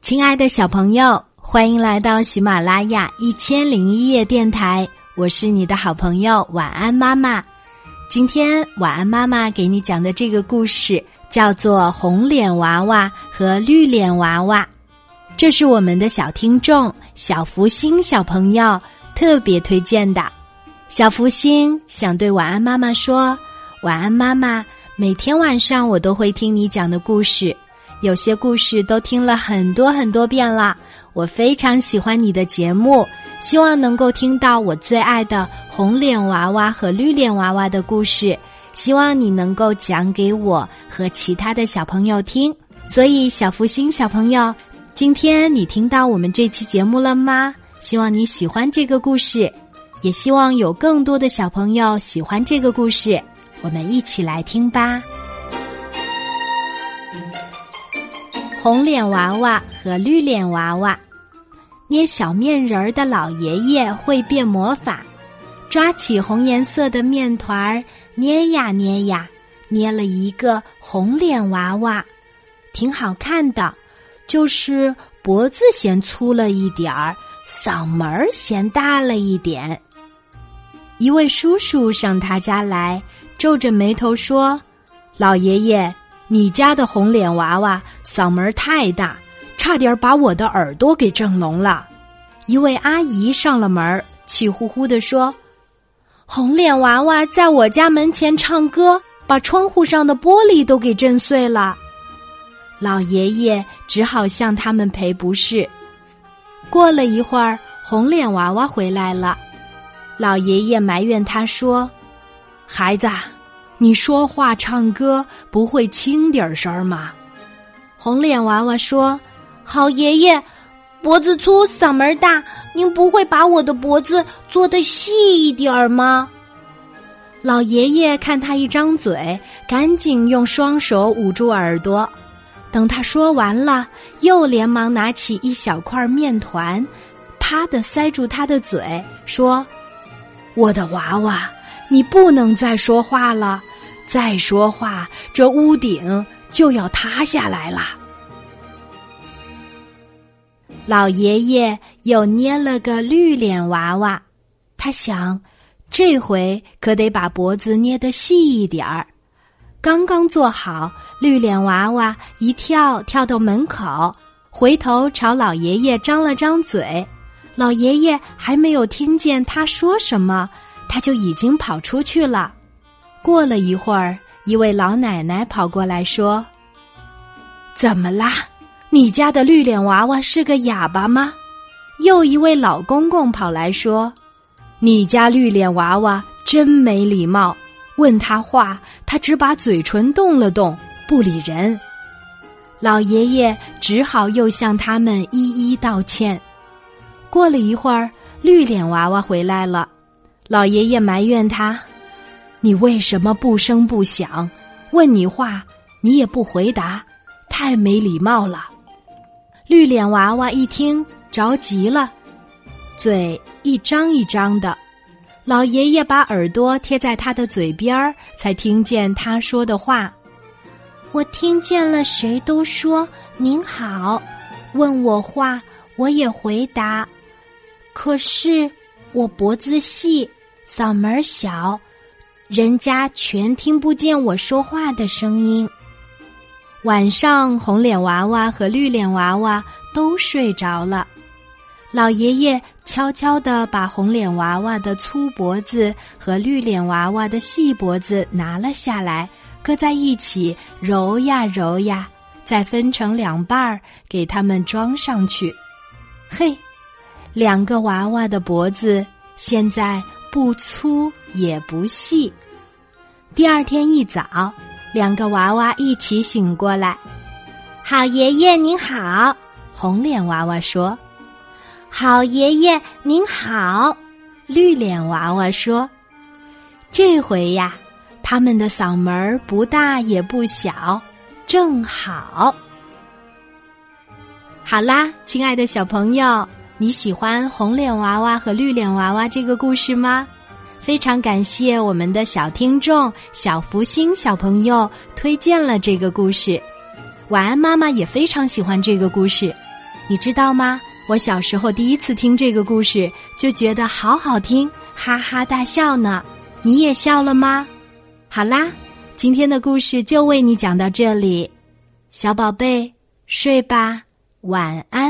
亲爱的小朋友，欢迎来到喜马拉雅一千零一夜电台，我是你的好朋友晚安妈妈。今天晚安妈妈给你讲的这个故事叫做《红脸娃娃和绿脸娃娃》，这是我们的小听众小福星小朋友特别推荐的。小福星想对晚安妈妈说：“晚安妈妈，每天晚上我都会听你讲的故事。”有些故事都听了很多很多遍了，我非常喜欢你的节目，希望能够听到我最爱的红脸娃娃和绿脸娃娃的故事，希望你能够讲给我和其他的小朋友听。所以，小福星小朋友，今天你听到我们这期节目了吗？希望你喜欢这个故事，也希望有更多的小朋友喜欢这个故事，我们一起来听吧。红脸娃娃和绿脸娃娃，捏小面人儿的老爷爷会变魔法，抓起红颜色的面团儿捏呀捏呀，捏了一个红脸娃娃，挺好看的，就是脖子嫌粗了一点儿，嗓门儿嫌大了一点。一位叔叔上他家来，皱着眉头说：“老爷爷。”你家的红脸娃娃嗓门太大，差点把我的耳朵给震聋了。一位阿姨上了门，气呼呼地说：“红脸娃娃在我家门前唱歌，把窗户上的玻璃都给震碎了。”老爷爷只好向他们赔不是。过了一会儿，红脸娃娃回来了，老爷爷埋怨他说：“孩子。”你说话唱歌不会轻点儿声吗？红脸娃娃说：“好爷爷，脖子粗，嗓门大，您不会把我的脖子做的细一点儿吗？”老爷爷看他一张嘴，赶紧用双手捂住耳朵。等他说完了，又连忙拿起一小块面团，啪的塞住他的嘴，说：“我的娃娃，你不能再说话了。”再说话，这屋顶就要塌下来了。老爷爷又捏了个绿脸娃娃，他想，这回可得把脖子捏得细一点儿。刚刚做好，绿脸娃娃一跳跳到门口，回头朝老爷爷张了张嘴。老爷爷还没有听见他说什么，他就已经跑出去了。过了一会儿，一位老奶奶跑过来说：“怎么啦？你家的绿脸娃娃是个哑巴吗？”又一位老公公跑来说：“你家绿脸娃娃真没礼貌，问他话，他只把嘴唇动了动，不理人。”老爷爷只好又向他们一一道歉。过了一会儿，绿脸娃娃回来了，老爷爷埋怨他。你为什么不声不响？问你话，你也不回答，太没礼貌了。绿脸娃娃一听着急了，嘴一张一张的。老爷爷把耳朵贴在他的嘴边儿，才听见他说的话。我听见了，谁都说您好，问我话我也回答。可是我脖子细，嗓门小。人家全听不见我说话的声音。晚上，红脸娃娃和绿脸娃娃都睡着了。老爷爷悄悄地把红脸娃娃的粗脖子和绿脸娃娃的细脖子拿了下来，搁在一起揉呀揉呀，再分成两半儿，给他们装上去。嘿，两个娃娃的脖子现在。不粗也不细。第二天一早，两个娃娃一起醒过来。好爷爷您好，红脸娃娃说：“好爷爷您好。”绿脸娃娃说：“这回呀，他们的嗓门不大也不小，正好。”好啦，亲爱的小朋友。你喜欢红脸娃娃和绿脸娃娃这个故事吗？非常感谢我们的小听众小福星小朋友推荐了这个故事。晚安，妈妈也非常喜欢这个故事。你知道吗？我小时候第一次听这个故事，就觉得好好听，哈哈大笑呢。你也笑了吗？好啦，今天的故事就为你讲到这里，小宝贝，睡吧，晚安。